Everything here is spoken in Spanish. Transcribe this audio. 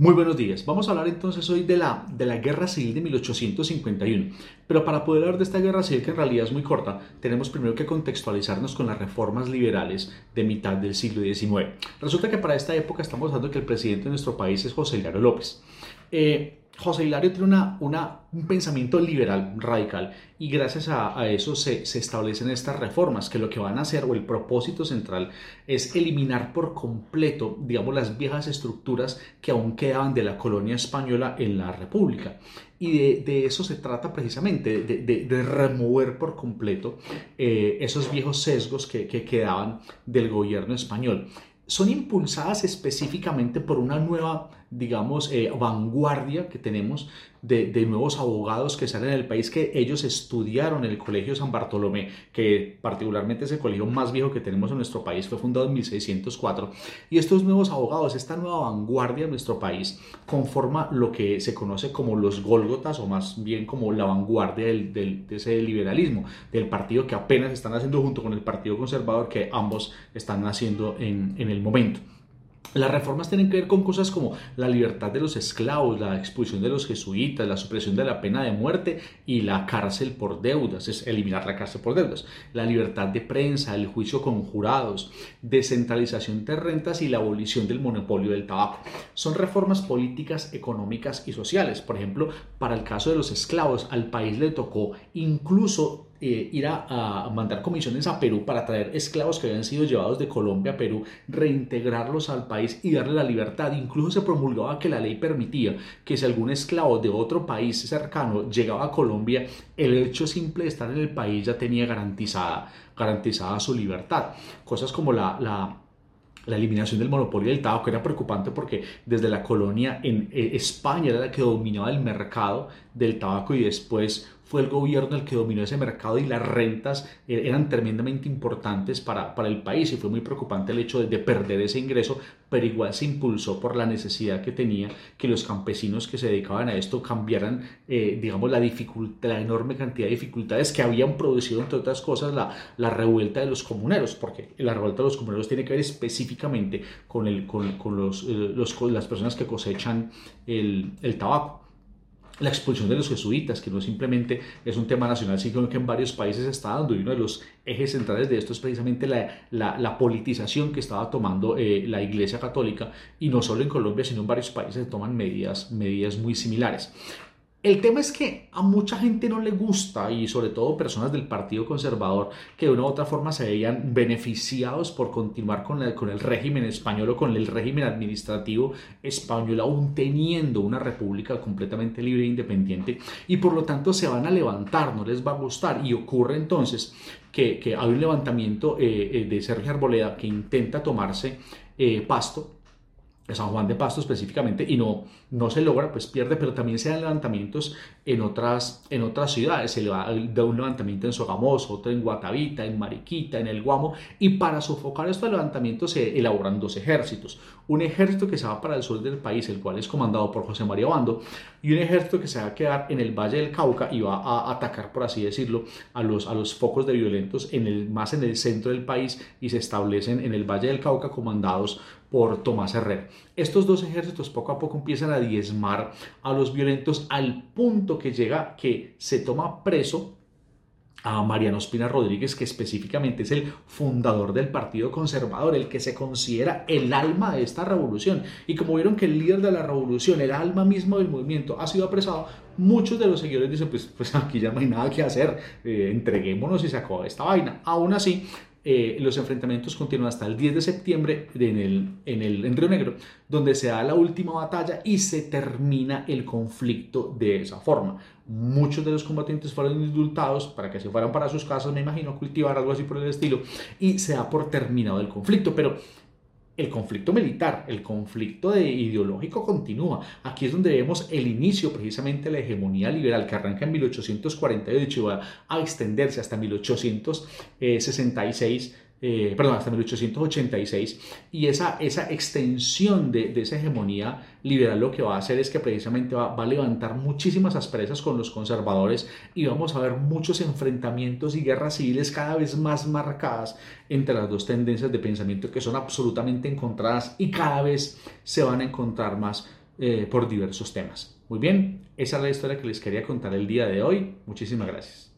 Muy buenos días. Vamos a hablar entonces hoy de la, de la Guerra Civil de 1851. Pero para poder hablar de esta Guerra Civil, que en realidad es muy corta, tenemos primero que contextualizarnos con las reformas liberales de mitad del siglo XIX. Resulta que para esta época estamos hablando que el presidente de nuestro país es José Hilario López. Eh, José Hilario tiene una, una, un pensamiento liberal radical y gracias a, eso se, se, establecen estas reformas que lo que van a hacer o el propósito central es eliminar por completo, digamos, las viejas estructuras que aún quedaban de la colonia española en la República. Y de, de eso se trata precisamente, de, de, de remover por completo eh, esos viejos sesgos que, que quedaban del gobierno español son impulsadas específicamente por una nueva, digamos, eh, vanguardia que tenemos de, de, nuevos abogados que salen del país, que ellos estudiaron en el Colegio San Bartolomé, que particularmente es el colegio más viejo que tenemos en nuestro país, fue fundado en 1604. Y estos nuevos abogados, esta nueva vanguardia de nuestro país, conforma lo que se conoce como los Gólgotas, o más bien como la vanguardia del, del, de ese liberalismo, del partido que apenas están haciendo junto con el Partido Conservador, que ambos están haciendo en, en el momento. Las reformas tienen que ver con cosas como la libertad de los esclavos, la expulsión de los jesuitas, la supresión de la pena de muerte y la cárcel por deudas, es eliminar la cárcel por deudas, la libertad de prensa, el juicio con jurados, descentralización de rentas y la abolición del monopolio del tabaco. Son reformas políticas, económicas y sociales. Por ejemplo, para el caso de los esclavos, al país le tocó incluso eh, ir a, a, mandar comisiones a Perú para traer esclavos que habían sido llevados de Colombia a Perú, reintegrarlos al país y darle la libertad. Incluso se promulgaba que la ley permitía que si algún esclavo de otro país cercano llegaba a Colombia, el hecho simple de estar en el país ya tenía garantizada, garantizada su libertad. Cosas como la, la la eliminación del monopolio del tabaco era preocupante porque desde la colonia en España era la que dominaba el mercado del tabaco y después fue el gobierno el que dominó ese mercado y las rentas eran tremendamente importantes para, para el país y fue muy preocupante el hecho de, de, perder ese ingreso, pero igual se impulsó por la necesidad que tenía que los campesinos que se dedicaban a esto cambiaran, eh, digamos, la dificultad, la enorme cantidad de dificultades que habían producido, entre otras cosas, la, la revuelta de los comuneros, porque la revuelta de los comuneros tiene que ver específicamente con, el, con, con los, eh, los, las personas que cosechan el, el tabaco la expulsión de los jesuitas, que no simplemente es un tema nacional, sino que en varios países se está dando, y uno de los ejes centrales de esto es precisamente la, la, la politización que estaba tomando eh, la Iglesia Católica, y no solo en Colombia, sino en varios países se toman medidas, medidas muy similares. El tema es que a mucha gente no le gusta, y sobre todo personas del Partido Conservador, que de una u otra forma se veían beneficiados por continuar con, la, con el régimen español o con el régimen administrativo español, aún teniendo una república completamente libre e independiente, y por lo tanto se van a levantar, no les va a gustar, y ocurre entonces que, hay un levantamiento eh, de Sergio Arboleda que intenta tomarse eh, pasto San Juan de Pasto específicamente y no, no se logra, pues pierde, pero también se dan levantamientos en otras, en otras ciudades, se le da un levantamiento en Sogamoso, otro en Guatavita, en Mariquita, en El Guamo, y para sofocar estos levantamientos se elaboran dos ejércitos, un ejército que se va para el sur del país, el cual es comandado por José María Bando, y un ejército que se va a quedar en el Valle del Cauca y va a atacar, por así decirlo, a los, a los focos de violentos en el, más en el centro del país y se establecen en el Valle del Cauca comandados por Tomás Herrera. Estos dos ejércitos poco a poco empiezan a diezmar a los violentos al punto que llega que se toma preso a Mariano Espina Rodríguez, que específicamente es el fundador del Partido Conservador, el que se considera el alma de esta revolución. Y como vieron que el líder de la revolución, el alma mismo del movimiento, ha sido apresado, muchos de los seguidores dicen, pues, pues aquí ya no hay nada que hacer, eh, entreguémonos y se acabó esta vaina. Aún así, eh, los enfrentamientos continúan hasta el 10 de septiembre en, el, en, el, en Río Negro, donde se da la última batalla y se termina el conflicto de esa forma. Muchos de los combatientes fueron indultados para que se fueran para sus casas, me imagino, cultivar algo así por el estilo, y se da por terminado el conflicto. Pero el conflicto militar, el conflicto de ideológico continúa. Aquí es donde vemos el inicio precisamente de la hegemonía liberal que arranca en 1848 y va a extenderse hasta 1866 eh, perdón, hasta 1886, y esa, esa extensión de, de, esa hegemonía liberal lo que va a hacer es que precisamente va, va, a levantar muchísimas asperezas con los conservadores y vamos a ver muchos enfrentamientos y guerras civiles cada vez más marcadas entre las dos tendencias de pensamiento que son absolutamente encontradas y cada vez se van a encontrar más eh, por diversos temas. Muy bien, esa es la historia que les quería contar el día de hoy. Muchísimas gracias.